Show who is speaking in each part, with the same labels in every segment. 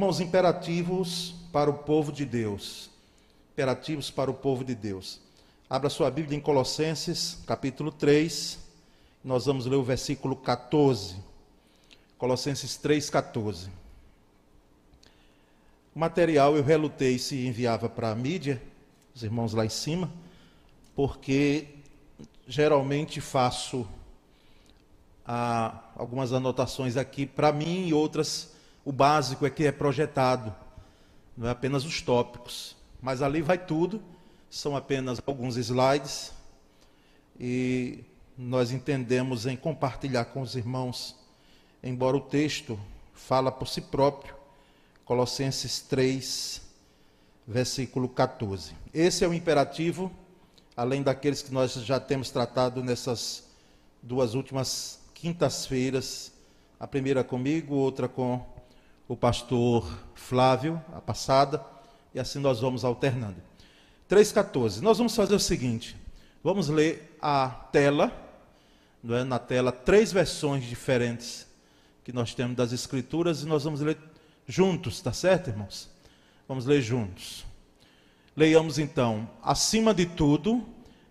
Speaker 1: Irmãos, imperativos para o povo de Deus. Imperativos para o povo de Deus. Abra sua Bíblia em Colossenses, capítulo 3. Nós vamos ler o versículo 14. Colossenses 3, 14. O material eu relutei se enviava para a mídia, os irmãos lá em cima, porque geralmente faço ah, algumas anotações aqui para mim e outras, o básico é que é projetado, não é apenas os tópicos, mas ali vai tudo, são apenas alguns slides e nós entendemos em compartilhar com os irmãos, embora o texto fala por si próprio, Colossenses 3, versículo 14. Esse é o imperativo, além daqueles que nós já temos tratado nessas duas últimas quintas-feiras, a primeira comigo, outra com o pastor Flávio, a passada, e assim nós vamos alternando. 3,14. Nós vamos fazer o seguinte: vamos ler a tela, não é? na tela, três versões diferentes que nós temos das Escrituras, e nós vamos ler juntos, tá certo, irmãos? Vamos ler juntos. Leiamos então: acima de tudo,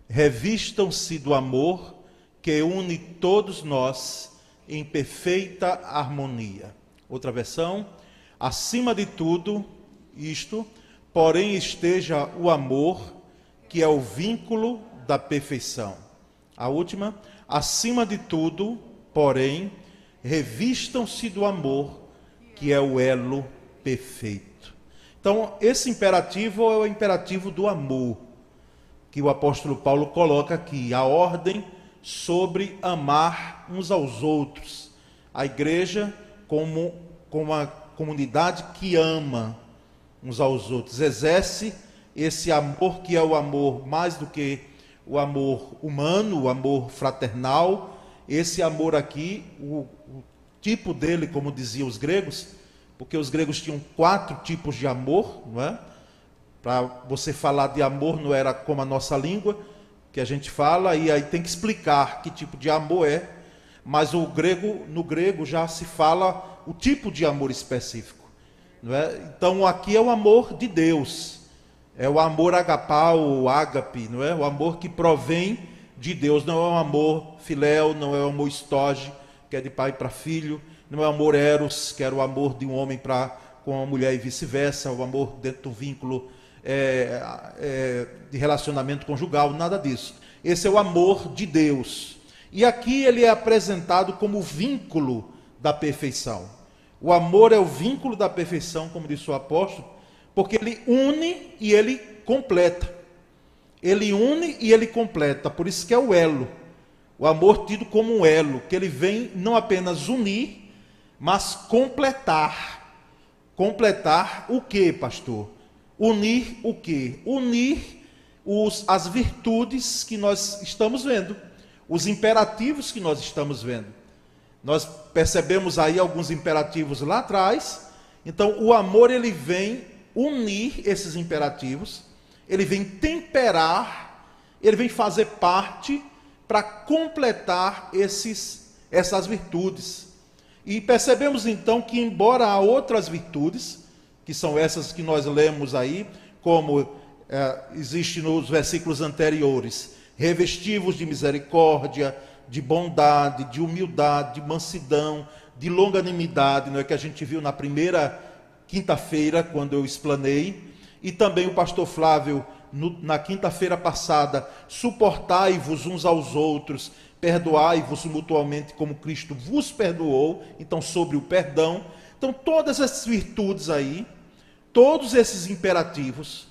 Speaker 1: revistam-se do amor que une todos nós em perfeita harmonia. Outra versão, acima de tudo, isto, porém esteja o amor, que é o vínculo da perfeição. A última, acima de tudo, porém, revistam-se do amor, que é o elo perfeito. Então, esse imperativo é o imperativo do amor, que o apóstolo Paulo coloca aqui, a ordem sobre amar uns aos outros. A igreja como, como uma comunidade que ama uns aos outros, exerce esse amor que é o amor mais do que o amor humano, o amor fraternal. Esse amor aqui, o, o tipo dele, como diziam os gregos, porque os gregos tinham quatro tipos de amor, não é? Para você falar de amor não era como a nossa língua, que a gente fala e aí tem que explicar que tipo de amor é, mas o grego, no grego já se fala o tipo de amor específico, é? Então aqui é o amor de Deus. É o amor agapau, ágape, não é? O amor que provém de Deus, não é o amor filéu, não é o amor estoge, que é de pai para filho, não é o amor eros, que era o amor de um homem para com a mulher e vice-versa, o amor dentro do vínculo é, é, de relacionamento conjugal, nada disso. Esse é o amor de Deus. E aqui ele é apresentado como vínculo da perfeição. O amor é o vínculo da perfeição, como disse o apóstolo, porque ele une e ele completa. Ele une e ele completa, por isso que é o elo. O amor tido como um elo, que ele vem não apenas unir, mas completar. Completar o que, pastor? Unir o que? Unir os, as virtudes que nós estamos vendo, os imperativos que nós estamos vendo. Nós percebemos aí alguns imperativos lá atrás. Então, o amor ele vem unir esses imperativos, ele vem temperar, ele vem fazer parte para completar esses, essas virtudes. E percebemos então que, embora há outras virtudes, que são essas que nós lemos aí, como é, existe nos versículos anteriores: revestivos de misericórdia, de bondade, de humildade, de mansidão, de longanimidade, não é que a gente viu na primeira quinta-feira, quando eu explanei, e também o pastor Flávio, no, na quinta-feira passada, suportai-vos uns aos outros, perdoai-vos mutuamente como Cristo vos perdoou, então sobre o perdão. Então todas essas virtudes aí, Todos esses imperativos,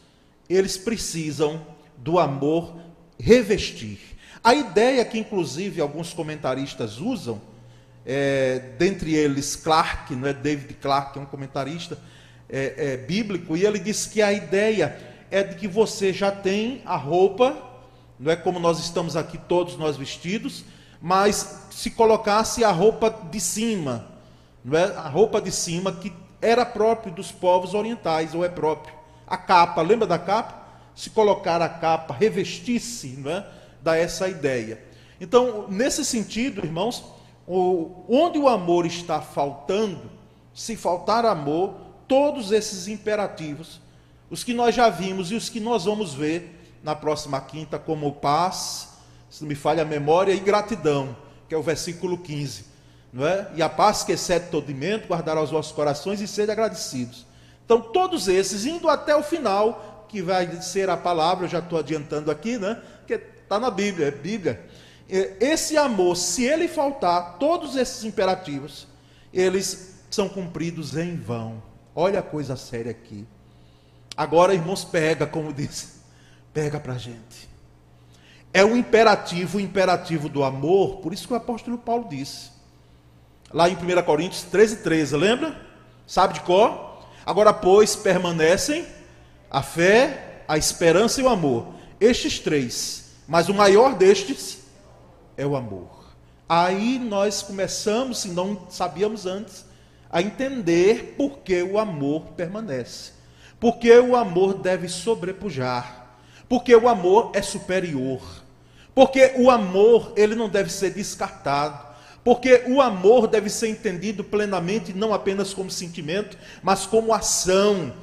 Speaker 1: eles precisam do amor revestir. A ideia que, inclusive, alguns comentaristas usam, é, dentre eles Clark, não é David Clark, é um comentarista é, é, bíblico, e ele diz que a ideia é de que você já tem a roupa, não é como nós estamos aqui todos nós vestidos, mas se colocasse a roupa de cima, não é a roupa de cima que era próprio dos povos orientais, ou é próprio. A capa, lembra da capa? Se colocar a capa, revestir-se, não é? dá essa ideia. Então, nesse sentido, irmãos, o, onde o amor está faltando, se faltar amor, todos esses imperativos, os que nós já vimos e os que nós vamos ver na próxima quinta, como paz, se não me falha a memória, e gratidão, que é o versículo 15. Não é? E a paz que excede todo guardará os vossos corações e sede agradecidos. Então, todos esses, indo até o final, que vai ser a palavra, eu já estou adiantando aqui, né? Que está na Bíblia, é Bíblia. Esse amor, se ele faltar, todos esses imperativos, eles são cumpridos em vão. Olha a coisa séria aqui. Agora, irmãos, pega, como disse, pega para gente. É o imperativo, o imperativo do amor, por isso que o apóstolo Paulo disse. Lá em 1 Coríntios 13, 13, lembra? Sabe de cor? Agora, pois, permanecem a fé, a esperança e o amor. Estes três. Mas o maior destes é o amor. Aí nós começamos, se não sabíamos antes, a entender por que o amor permanece. Porque o amor deve sobrepujar. Porque o amor é superior. Porque o amor, ele não deve ser descartado. Porque o amor deve ser entendido plenamente, não apenas como sentimento, mas como ação,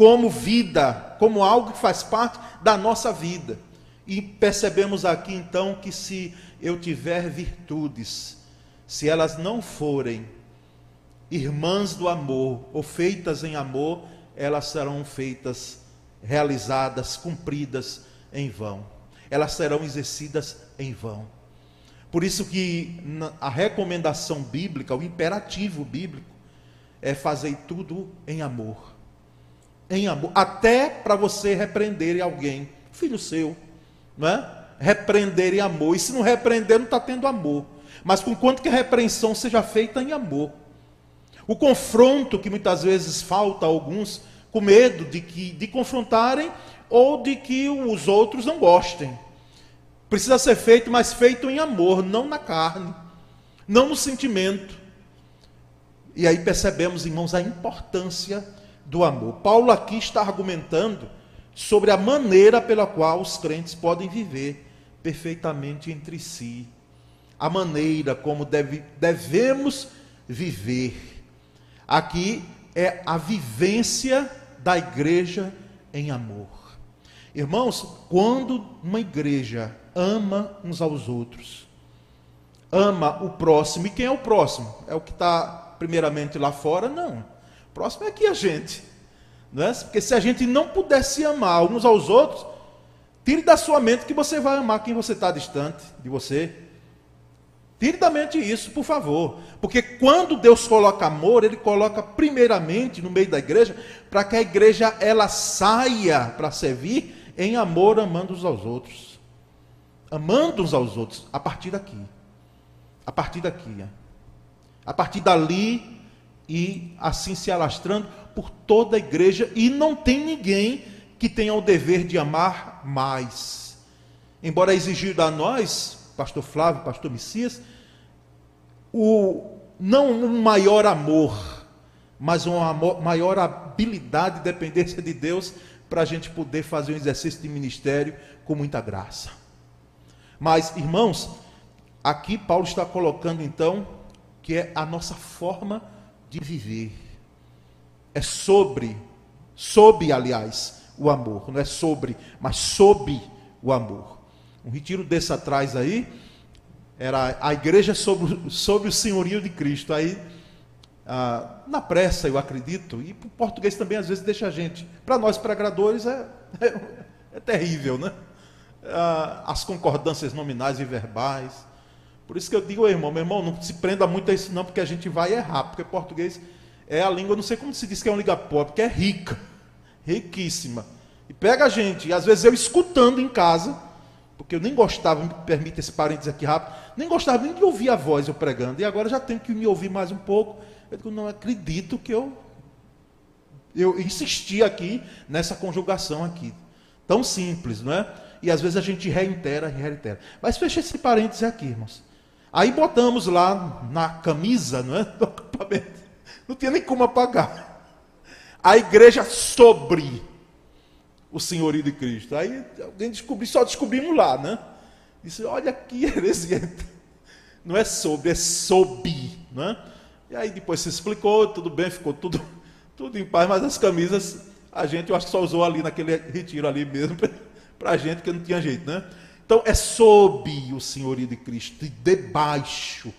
Speaker 1: como vida, como algo que faz parte da nossa vida. E percebemos aqui então que se eu tiver virtudes, se elas não forem irmãs do amor ou feitas em amor, elas serão feitas, realizadas, cumpridas em vão. Elas serão exercidas em vão. Por isso que a recomendação bíblica, o imperativo bíblico, é fazer tudo em amor. Em amor. Até para você repreender alguém, filho seu, não é? repreender em amor. E se não repreender, não está tendo amor. Mas com quanto que a repreensão seja feita em amor. O confronto que muitas vezes falta a alguns, com medo de, que, de confrontarem ou de que os outros não gostem. Precisa ser feito, mas feito em amor, não na carne, não no sentimento. E aí percebemos, irmãos, a importância do amor. Paulo aqui está argumentando sobre a maneira pela qual os crentes podem viver perfeitamente entre si, a maneira como deve, devemos viver. Aqui é a vivência da igreja em amor. Irmãos, quando uma igreja ama uns aos outros, ama o próximo, e quem é o próximo? É o que está primeiramente lá fora? Não. Próximo é aqui a gente. Não é? Porque se a gente não pudesse amar uns aos outros, Tire da sua mente que você vai amar quem você está distante de você. Tire da mente isso, por favor. Porque quando Deus coloca amor, Ele coloca primeiramente no meio da igreja, para que a igreja ela saia para servir em amor, amando uns aos outros. Amando uns aos outros, a partir daqui. A partir daqui. A partir dali e assim se alastrando por toda a igreja. E não tem ninguém que tenha o dever de amar mais. Embora exigido a nós, pastor Flávio, pastor Messias, o, não um maior amor, mas uma maior habilidade e dependência de Deus para a gente poder fazer um exercício de ministério com muita graça. Mas, irmãos, aqui Paulo está colocando então que é a nossa forma de viver. É sobre, sob, aliás, o amor. Não é sobre, mas sob o amor. Um retiro desse atrás aí, era a igreja sobre, sobre o senhorio de Cristo. Aí, ah, na pressa, eu acredito, e o português também às vezes deixa a gente. Para nós pregadores é, é, é, terrível, né? Ah, as concordâncias nominais e verbais. Por isso que eu digo, irmão, meu irmão, não se prenda muito a isso não, porque a gente vai errar, porque português é a língua, não sei como se diz que é uma língua pobre, porque é rica riquíssima. E pega a gente, e às vezes eu escutando em casa, porque eu nem gostava, me permite esse parênteses aqui rápido, nem gostava nem de ouvir a voz eu pregando, e agora já tenho que me ouvir mais um pouco. Eu digo, não acredito que eu, eu insisti aqui nessa conjugação aqui. Tão simples, não é? E às vezes a gente reitera, reitera. Mas fecha esse parênteses aqui, irmãos. Aí botamos lá na camisa, não é? Do acampamento. Não tinha nem como apagar a igreja sobre o senhorio de Cristo. Aí alguém descobriu, só descobrimos lá, né? Disse, olha que heresia. Não é sobre, é sob, né? E aí depois se explicou, tudo bem, ficou tudo, tudo em paz, mas as camisas a gente, eu acho que só usou ali naquele retiro ali mesmo, para a gente que não tinha jeito, né? Então é sob o senhorio de Cristo e debaixo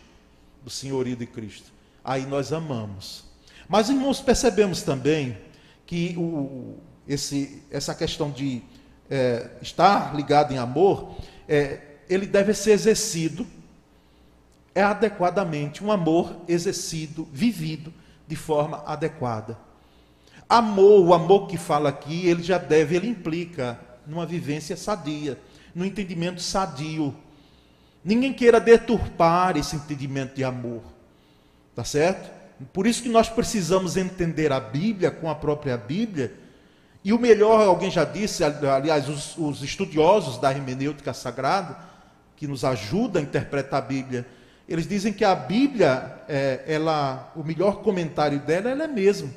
Speaker 1: do senhorio de Cristo. Aí nós amamos. Mas, irmãos, percebemos também que o, esse, essa questão de é, estar ligado em amor, é, ele deve ser exercido é adequadamente, um amor exercido, vivido de forma adequada. Amor, o amor que fala aqui, ele já deve, ele implica numa vivência sadia, no entendimento sadio. Ninguém queira deturpar esse entendimento de amor. Tá certo? Por isso que nós precisamos entender a Bíblia com a própria Bíblia. E o melhor, alguém já disse, aliás, os, os estudiosos da hermenêutica sagrada, que nos ajudam a interpretar a Bíblia, eles dizem que a Bíblia, é, ela, o melhor comentário dela, ela é mesmo.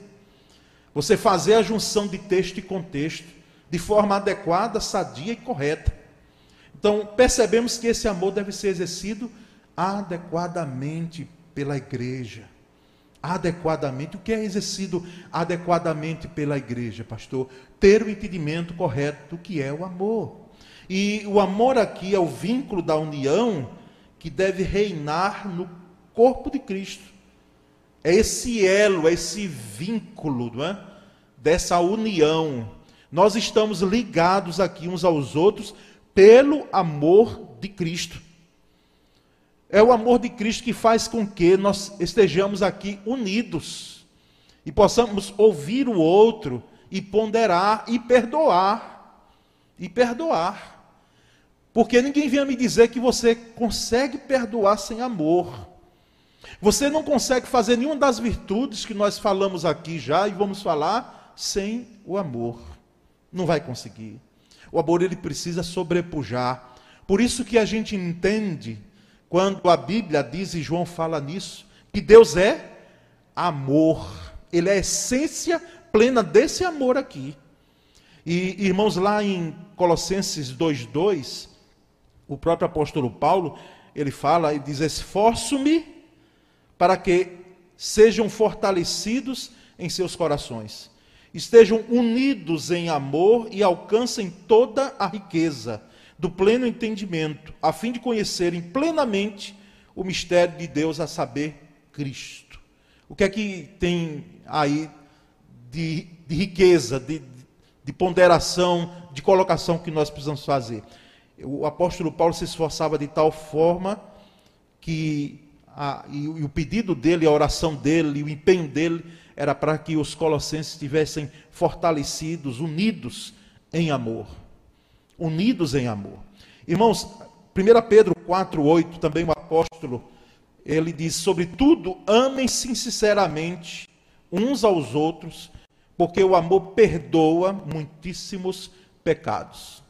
Speaker 1: Você fazer a junção de texto e contexto de forma adequada, sadia e correta. Então, percebemos que esse amor deve ser exercido adequadamente pela igreja. Adequadamente. O que é exercido adequadamente pela igreja, pastor? Ter o entendimento correto do que é o amor. E o amor aqui é o vínculo da união que deve reinar no corpo de Cristo. É esse elo, é esse vínculo não é? dessa união. Nós estamos ligados aqui uns aos outros pelo amor de Cristo. É o amor de Cristo que faz com que nós estejamos aqui unidos e possamos ouvir o outro e ponderar e perdoar. E perdoar. Porque ninguém venha me dizer que você consegue perdoar sem amor. Você não consegue fazer nenhuma das virtudes que nós falamos aqui já e vamos falar sem o amor. Não vai conseguir. O amor ele precisa sobrepujar. Por isso que a gente entende quando a Bíblia diz e João fala nisso, que Deus é amor. Ele é a essência plena desse amor aqui. E irmãos, lá em Colossenses 2:2, o próprio apóstolo Paulo, ele fala e diz: "Esforço-me para que sejam fortalecidos em seus corações, estejam unidos em amor e alcancem toda a riqueza do pleno entendimento, a fim de conhecerem plenamente o mistério de Deus, a saber, Cristo. O que é que tem aí de, de riqueza, de, de ponderação, de colocação que nós precisamos fazer? O apóstolo Paulo se esforçava de tal forma que a, e, e o pedido dele, a oração dele, o empenho dele era para que os colossenses estivessem fortalecidos, unidos em amor. Unidos em amor. Irmãos, 1 Pedro 4,8, também o apóstolo, ele diz: Sobretudo, amem-se sinceramente uns aos outros, porque o amor perdoa muitíssimos pecados.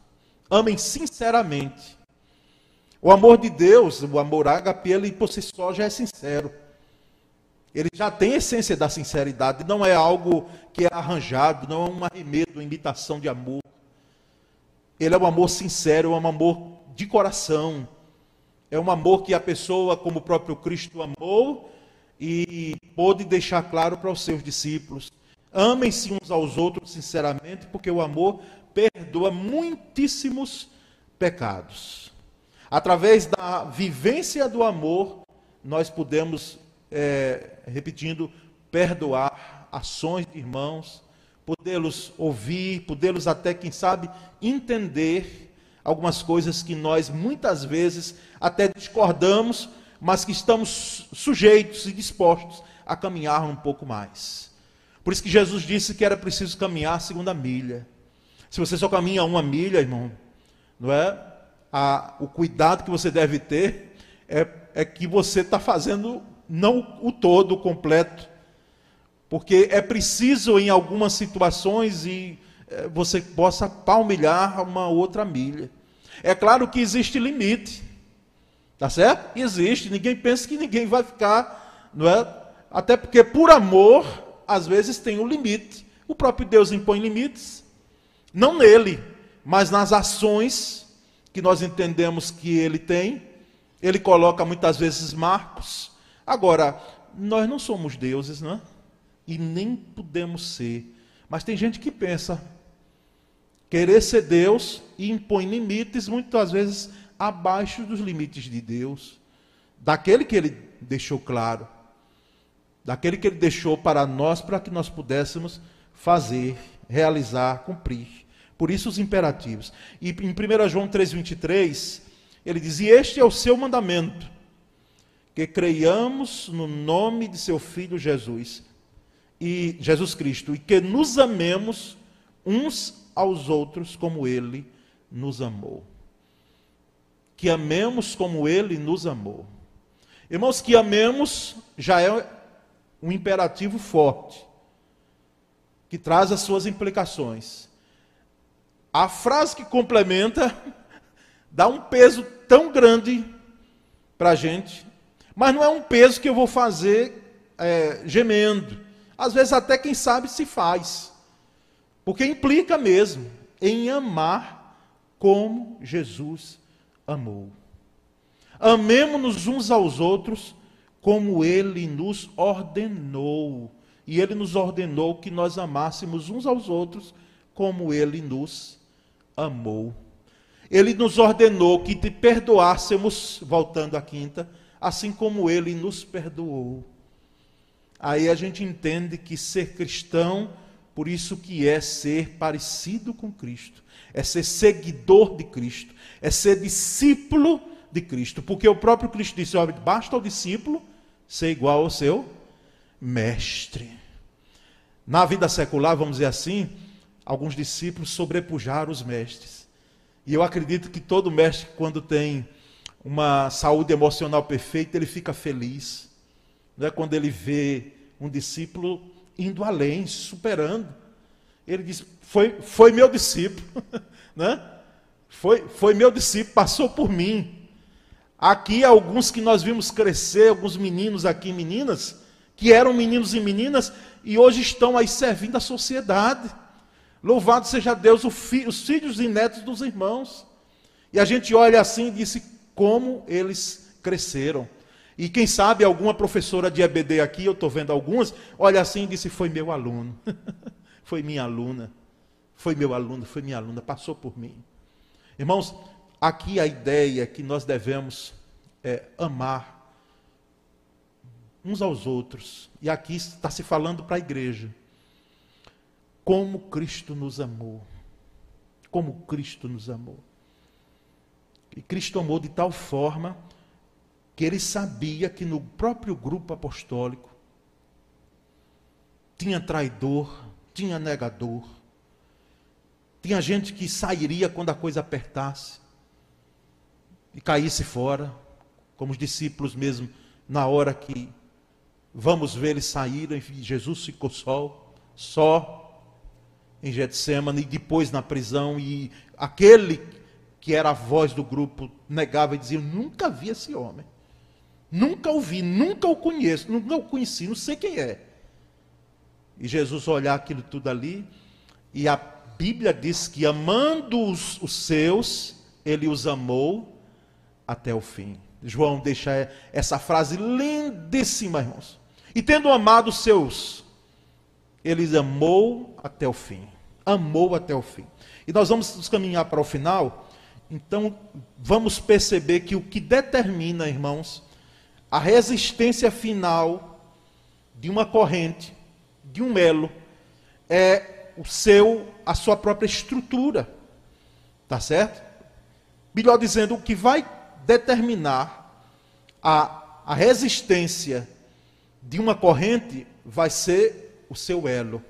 Speaker 1: Amem sinceramente. O amor de Deus, o amor ágape, ele por si só já é sincero. Ele já tem a essência da sinceridade, não é algo que é arranjado, não é um arremedo, uma imitação de amor. Ele é um amor sincero, é um amor de coração. É um amor que a pessoa, como o próprio Cristo amou e pôde deixar claro para os seus discípulos. Amem-se uns aos outros sinceramente, porque o amor perdoa muitíssimos pecados. Através da vivência do amor, nós podemos, é, repetindo, perdoar ações de irmãos, podê-los ouvir, podê-los até, quem sabe, entender algumas coisas que nós muitas vezes até discordamos, mas que estamos sujeitos e dispostos a caminhar um pouco mais. Por isso que Jesus disse que era preciso caminhar a segunda milha. Se você só caminha uma milha, irmão, não é? A, o cuidado que você deve ter é, é que você está fazendo não o todo, completo. Porque é preciso, em algumas situações, e é, você possa palmilhar uma outra milha. É claro que existe limite. Tá certo? Existe. Ninguém pensa que ninguém vai ficar, não é? Até porque por amor, às vezes tem um limite. O próprio Deus impõe limites. Não nele, mas nas ações que nós entendemos que ele tem. Ele coloca muitas vezes marcos. Agora, nós não somos deuses, não é? e nem podemos ser. Mas tem gente que pensa querer ser Deus e impõe limites, muitas vezes abaixo dos limites de Deus, daquele que ele deixou claro, daquele que ele deixou para nós, para que nós pudéssemos fazer, realizar, cumprir. Por isso os imperativos. E em 1 João 3,23, ele diz: E este é o seu mandamento, que creiamos no nome de seu Filho Jesus, e Jesus Cristo, e que nos amemos uns aos outros como ele nos amou. Que amemos como ele nos amou. Irmãos, que amemos já é um imperativo forte, que traz as suas implicações. A frase que complementa dá um peso tão grande para a gente, mas não é um peso que eu vou fazer é, gemendo. Às vezes, até quem sabe se faz, porque implica mesmo em amar como Jesus amou. Amemos-nos uns aos outros como ele nos ordenou. E ele nos ordenou que nós amássemos uns aos outros como ele nos amou. Ele nos ordenou que te perdoássemos, voltando à quinta, assim como ele nos perdoou. Aí a gente entende que ser cristão, por isso que é ser parecido com Cristo, é ser seguidor de Cristo, é ser discípulo de Cristo, porque o próprio Cristo disse: olha, basta o discípulo ser igual ao seu mestre. Na vida secular, vamos dizer assim, alguns discípulos sobrepujaram os mestres. E eu acredito que todo mestre, quando tem uma saúde emocional perfeita, ele fica feliz. Né? Quando ele vê um discípulo indo além, superando. Ele diz: Foi, foi meu discípulo. né? foi, foi meu discípulo, passou por mim. Aqui, alguns que nós vimos crescer, alguns meninos aqui, meninas, que eram meninos e meninas, e hoje estão aí servindo a sociedade. Louvado seja Deus, os filhos e netos dos irmãos. E a gente olha assim e disse como eles cresceram. E quem sabe alguma professora de EBD aqui, eu estou vendo algumas, olha assim e disse: Foi meu aluno, foi minha aluna, foi meu aluno, foi minha aluna, passou por mim. Irmãos, aqui a ideia é que nós devemos é, amar uns aos outros. E aqui está se falando para a igreja. Como Cristo nos amou. Como Cristo nos amou. E Cristo amou de tal forma que ele sabia que no próprio grupo apostólico tinha traidor, tinha negador, tinha gente que sairia quando a coisa apertasse e caísse fora, como os discípulos mesmo, na hora que Vamos ver eles saírem. Jesus ficou só, só em Getsemane e depois na prisão. E aquele que era a voz do grupo negava e dizia: Nunca vi esse homem. Nunca o vi, nunca o conheço, nunca o conheci, não sei quem é. E Jesus olhar aquilo tudo ali, e a Bíblia diz que amando os, os seus, ele os amou até o fim. João deixa essa frase lindíssima, irmãos. E tendo amado os seus, ele amou até o fim. Amou até o fim. E nós vamos caminhar para o final. Então, vamos perceber que o que determina, irmãos, a resistência final de uma corrente, de um elo, é o seu, a sua própria estrutura. Tá certo? Melhor dizendo, o que vai determinar a, a resistência de uma corrente vai ser o seu elo,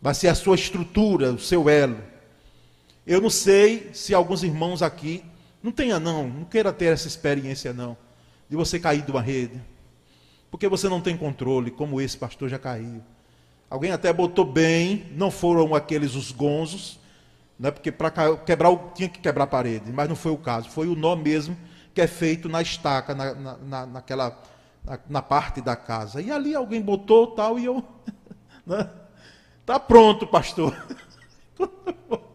Speaker 1: vai ser a sua estrutura, o seu elo. Eu não sei se alguns irmãos aqui, não tenha não, não queira ter essa experiência não, de você cair de uma rede, porque você não tem controle, como esse pastor já caiu. Alguém até botou bem, não foram aqueles os gonzos, né, porque para quebrar tinha que quebrar a parede, mas não foi o caso, foi o nó mesmo que é feito na estaca, na, na, naquela na, na parte da casa. E ali alguém botou tal e eu. Né? Tá pronto, pastor.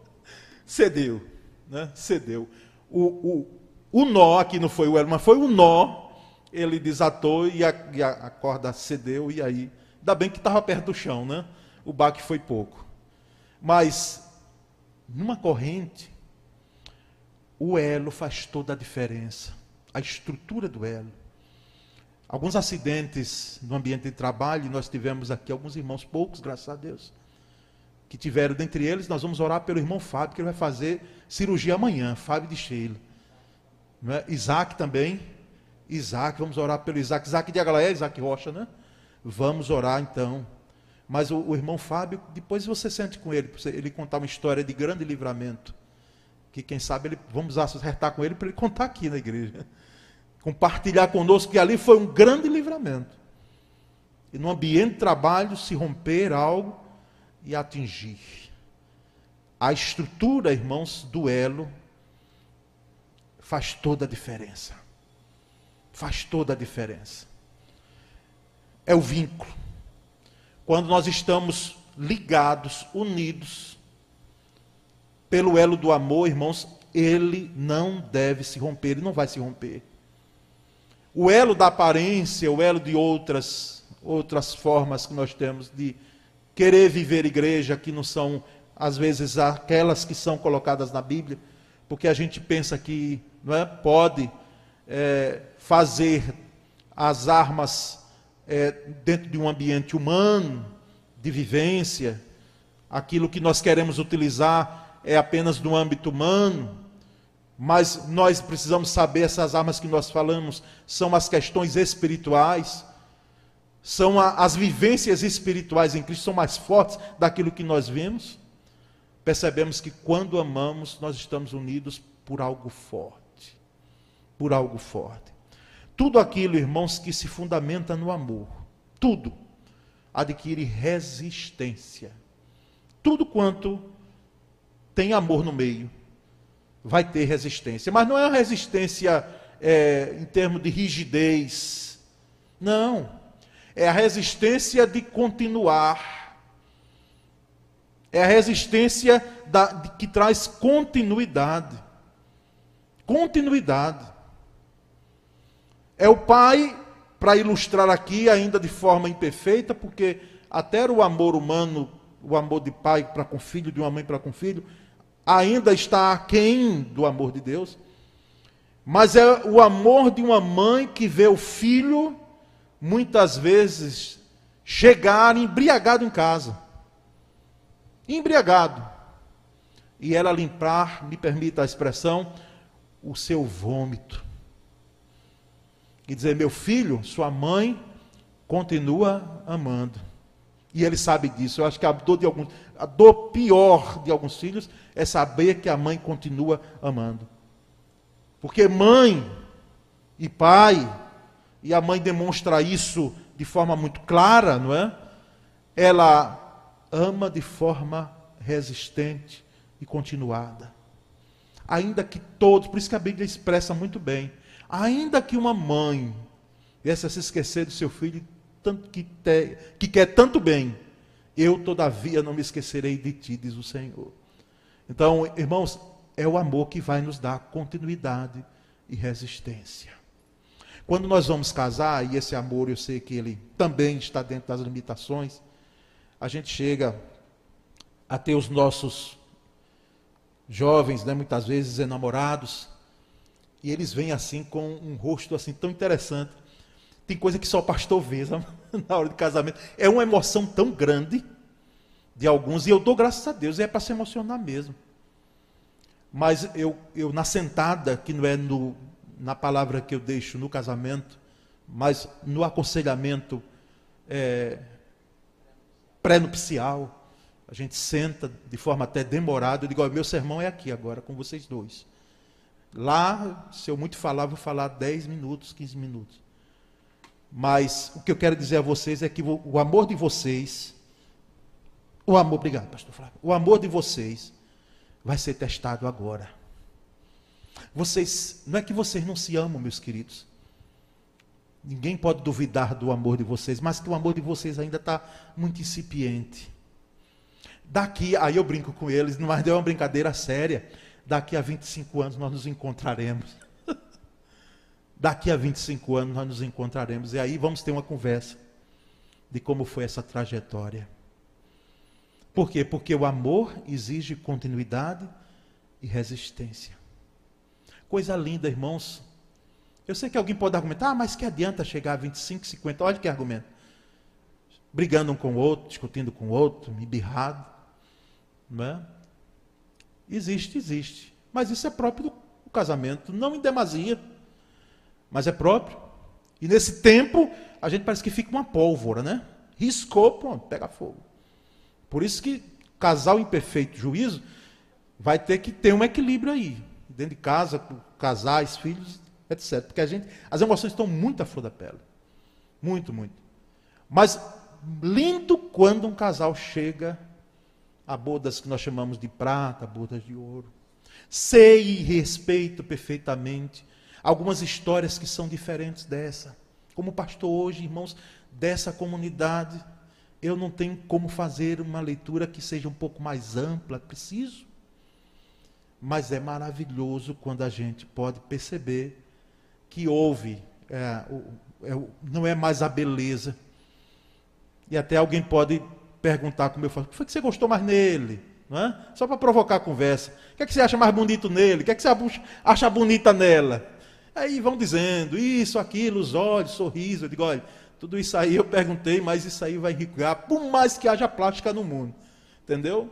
Speaker 1: Cedeu. Né? Cedeu. O, o, o nó, aqui não foi o elo, mas foi o nó, ele desatou e a, e a corda cedeu, e aí Ainda bem que estava perto do chão, né? O baque foi pouco. Mas, numa corrente, o elo faz toda a diferença. A estrutura do elo. Alguns acidentes no ambiente de trabalho, nós tivemos aqui alguns irmãos, poucos, graças a Deus, que tiveram, dentre eles, nós vamos orar pelo irmão Fábio, que ele vai fazer cirurgia amanhã, Fábio de Sheila. Não é? Isaac também, Isaac, vamos orar pelo Isaac, Isaac de Aglaé, Isaac Rocha, né? Vamos orar então. Mas o, o, irmão Fábio, depois você sente com ele, ele contar uma história de grande livramento. Que quem sabe ele, vamos acertar com ele para ele contar aqui na igreja compartilhar conosco que ali foi um grande livramento. E no ambiente de trabalho se romper algo e atingir. A estrutura, irmãos, do elo faz toda a diferença. Faz toda a diferença. É o vínculo. Quando nós estamos ligados, unidos, pelo elo do amor, irmãos, ele não deve se romper, ele não vai se romper o elo da aparência, o elo de outras, outras formas que nós temos de querer viver igreja, que não são, às vezes, aquelas que são colocadas na Bíblia, porque a gente pensa que não é, pode é, fazer as armas é, dentro de um ambiente humano, de vivência, aquilo que nós queremos utilizar é apenas no âmbito humano, mas nós precisamos saber essas armas que nós falamos são as questões espirituais, são a, as vivências espirituais em Cristo, são mais fortes daquilo que nós vemos. Percebemos que quando amamos, nós estamos unidos por algo forte. Por algo forte. Tudo aquilo, irmãos, que se fundamenta no amor, tudo adquire resistência. Tudo quanto tem amor no meio vai ter resistência. Mas não é uma resistência é, em termos de rigidez. Não. É a resistência de continuar. É a resistência da, de, que traz continuidade. Continuidade. É o pai, para ilustrar aqui, ainda de forma imperfeita, porque até o amor humano, o amor de pai para com filho, de uma mãe para com filho, ainda está aquém do amor de Deus, mas é o amor de uma mãe que vê o filho, muitas vezes, chegar embriagado em casa. Embriagado. E ela limpar, me permita a expressão, o seu vômito. E dizer: meu filho, sua mãe continua amando. E ele sabe disso. Eu acho que a dor de alguns, a dor pior de alguns filhos é saber que a mãe continua amando. Porque mãe e pai, e a mãe demonstra isso de forma muito clara, não é? Ela ama de forma resistente e continuada. Ainda que todos, por isso que a Bíblia expressa muito bem, ainda que uma mãe viesse a se esquecer do seu filho tanto que, te, que quer tanto bem, eu todavia não me esquecerei de ti, diz o Senhor. Então, irmãos, é o amor que vai nos dar continuidade e resistência. Quando nós vamos casar, e esse amor eu sei que ele também está dentro das limitações, a gente chega a ter os nossos jovens, né, muitas vezes enamorados, e eles vêm assim com um rosto assim tão interessante. Tem coisa que só o pastor vê na hora de casamento. É uma emoção tão grande de alguns, e eu dou graças a Deus, é para se emocionar mesmo. Mas eu, eu na sentada, que não é no, na palavra que eu deixo no casamento, mas no aconselhamento é, pré-nupcial, a gente senta de forma até demorada, eu digo, meu sermão é aqui agora, com vocês dois. Lá, se eu muito falar, vou falar 10 minutos, 15 minutos. Mas o que eu quero dizer a vocês é que o amor de vocês, o amor, obrigado, pastor Flávio, o amor de vocês vai ser testado agora. Vocês, não é que vocês não se amam, meus queridos. Ninguém pode duvidar do amor de vocês, mas que o amor de vocês ainda está muito incipiente. Daqui, aí eu brinco com eles, mas deu uma brincadeira séria. Daqui a 25 anos nós nos encontraremos. Daqui a 25 anos nós nos encontraremos e aí vamos ter uma conversa. de como foi essa trajetória. Por quê? Porque o amor exige continuidade e resistência. Coisa linda, irmãos. Eu sei que alguém pode argumentar, ah, mas que adianta chegar a 25, 50? Olha que argumento. Brigando um com o outro, discutindo com o outro, embirrado. Não é? Existe, existe. Mas isso é próprio do casamento, não em demasia, mas é próprio. E nesse tempo, a gente parece que fica uma pólvora, né? Riscou, pronto, pega fogo. Por isso que casal em perfeito juízo vai ter que ter um equilíbrio aí, dentro de casa, com casais, filhos, etc. Porque a gente, as emoções estão muito à flor da pele. Muito, muito. Mas lindo quando um casal chega a bodas que nós chamamos de prata, bodas de ouro. Sei e respeito perfeitamente algumas histórias que são diferentes dessa. Como pastor hoje, irmãos, dessa comunidade, eu não tenho como fazer uma leitura que seja um pouco mais ampla, preciso. Mas é maravilhoso quando a gente pode perceber que houve, é, é, não é mais a beleza. E até alguém pode perguntar como eu falo, o que foi que você gostou mais nele? É? Só para provocar a conversa. O que, é que você acha mais bonito nele? O que, é que você acha bonita nela? Aí vão dizendo, isso, aquilo, os olhos, sorriso. Eu digo, olha, tudo isso aí eu perguntei, mas isso aí vai enriquecer, por mais que haja plástica no mundo. Entendeu?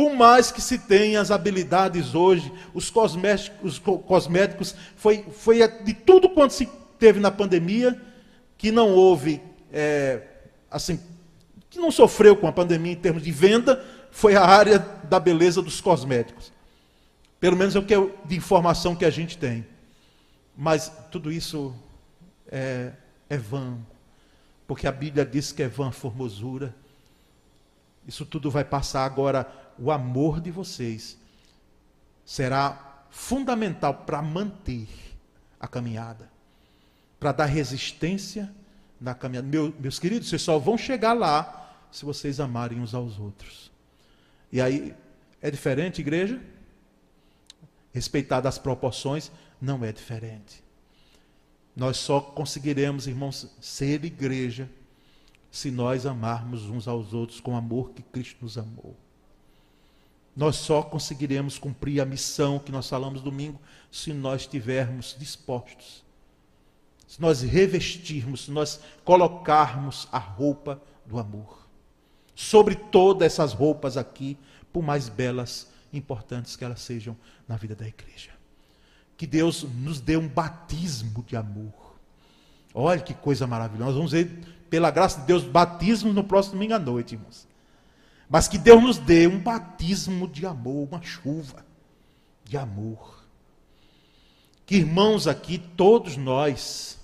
Speaker 1: Por mais que se tenha as habilidades hoje, os cosméticos, os cosméticos foi, foi de tudo quanto se teve na pandemia, que não houve, é, assim, que não sofreu com a pandemia em termos de venda, foi a área da beleza dos cosméticos. Pelo menos é o que é de informação que a gente tem. Mas tudo isso é, é vã, porque a Bíblia diz que é vã a formosura. Isso tudo vai passar agora. O amor de vocês será fundamental para manter a caminhada, para dar resistência na caminhada. Meu, meus queridos, vocês só vão chegar lá se vocês amarem uns aos outros. E aí, é diferente, igreja? Respeitadas as proporções, não é diferente. Nós só conseguiremos, irmãos, ser igreja se nós amarmos uns aos outros com o amor que Cristo nos amou. Nós só conseguiremos cumprir a missão que nós falamos domingo se nós estivermos dispostos. Se nós revestirmos, se nós colocarmos a roupa do amor. Sobre todas essas roupas aqui, por mais belas importantes que elas sejam na vida da igreja que Deus nos dê um batismo de amor. Olha que coisa maravilhosa. Nós vamos ver, pela graça de Deus, batismo no próximo domingo à noite, irmãos. Mas que Deus nos dê um batismo de amor, uma chuva de amor. Que irmãos aqui, todos nós,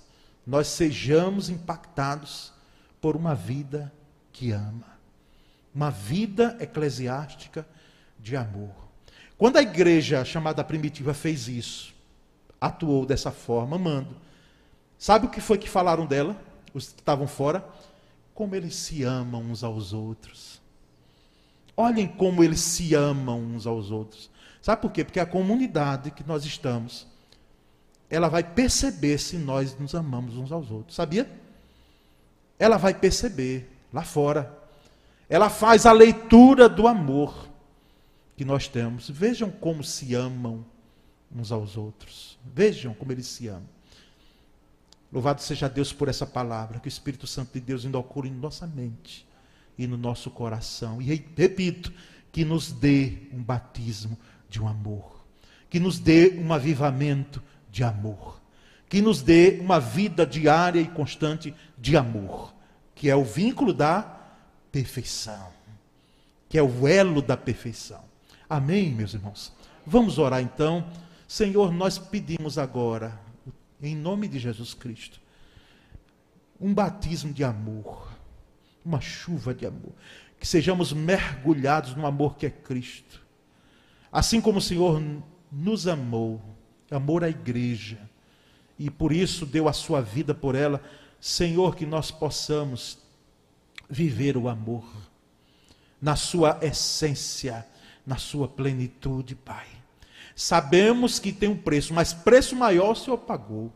Speaker 1: nós sejamos impactados por uma vida que ama. Uma vida eclesiástica de amor. Quando a igreja chamada primitiva fez isso, atuou dessa forma, amando. Sabe o que foi que falaram dela, os que estavam fora? Como eles se amam uns aos outros. Olhem como eles se amam uns aos outros. Sabe por quê? Porque a comunidade que nós estamos, ela vai perceber se nós nos amamos uns aos outros. Sabia? Ela vai perceber lá fora. Ela faz a leitura do amor que nós temos. Vejam como se amam uns aos outros. Vejam como eles se amam. Louvado seja Deus por essa palavra, que o Espírito Santo de Deus inaugure em nossa mente e no nosso coração. E repito, que nos dê um batismo de um amor, que nos dê um avivamento de amor, que nos dê uma vida diária e constante de amor, que é o vínculo da perfeição, que é o elo da perfeição. Amém, meus irmãos? Vamos orar então. Senhor, nós pedimos agora, em nome de Jesus Cristo, um batismo de amor, uma chuva de amor, que sejamos mergulhados no amor que é Cristo. Assim como o Senhor nos amou, amor à igreja, e por isso deu a sua vida por ela, Senhor, que nós possamos viver o amor na sua essência, na sua plenitude, Pai. Sabemos que tem um preço, mas preço maior o Senhor pagou.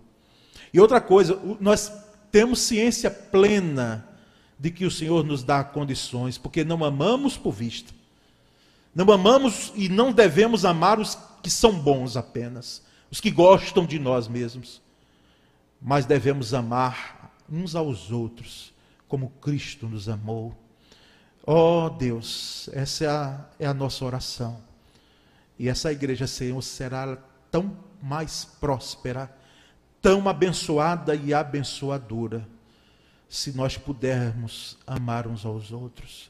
Speaker 1: E outra coisa, nós temos ciência plena de que o Senhor nos dá condições, porque não amamos por vista. Não amamos e não devemos amar os que são bons apenas, os que gostam de nós mesmos. Mas devemos amar uns aos outros, como Cristo nos amou. Oh, Deus, essa é a, é a nossa oração. E essa igreja, Senhor, será tão mais próspera, tão abençoada e abençoadora se nós pudermos amar uns aos outros.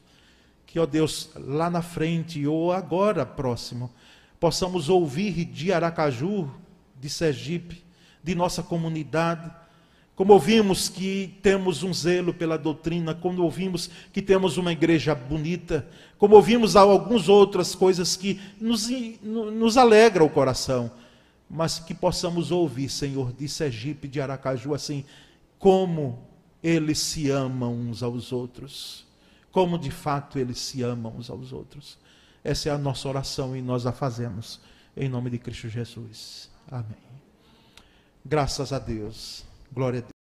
Speaker 1: Que, ó Deus, lá na frente ou agora próximo, possamos ouvir de Aracaju, de Sergipe, de nossa comunidade, como ouvimos que temos um zelo pela doutrina, como ouvimos que temos uma igreja bonita, como ouvimos algumas outras coisas que nos, nos alegram o coração, mas que possamos ouvir, Senhor, de Sergipe, de Aracaju, assim, como eles se amam uns aos outros. Como de fato eles se amam uns aos outros. Essa é a nossa oração e nós a fazemos em nome de Cristo Jesus. Amém. Graças a Deus. Glória a Deus.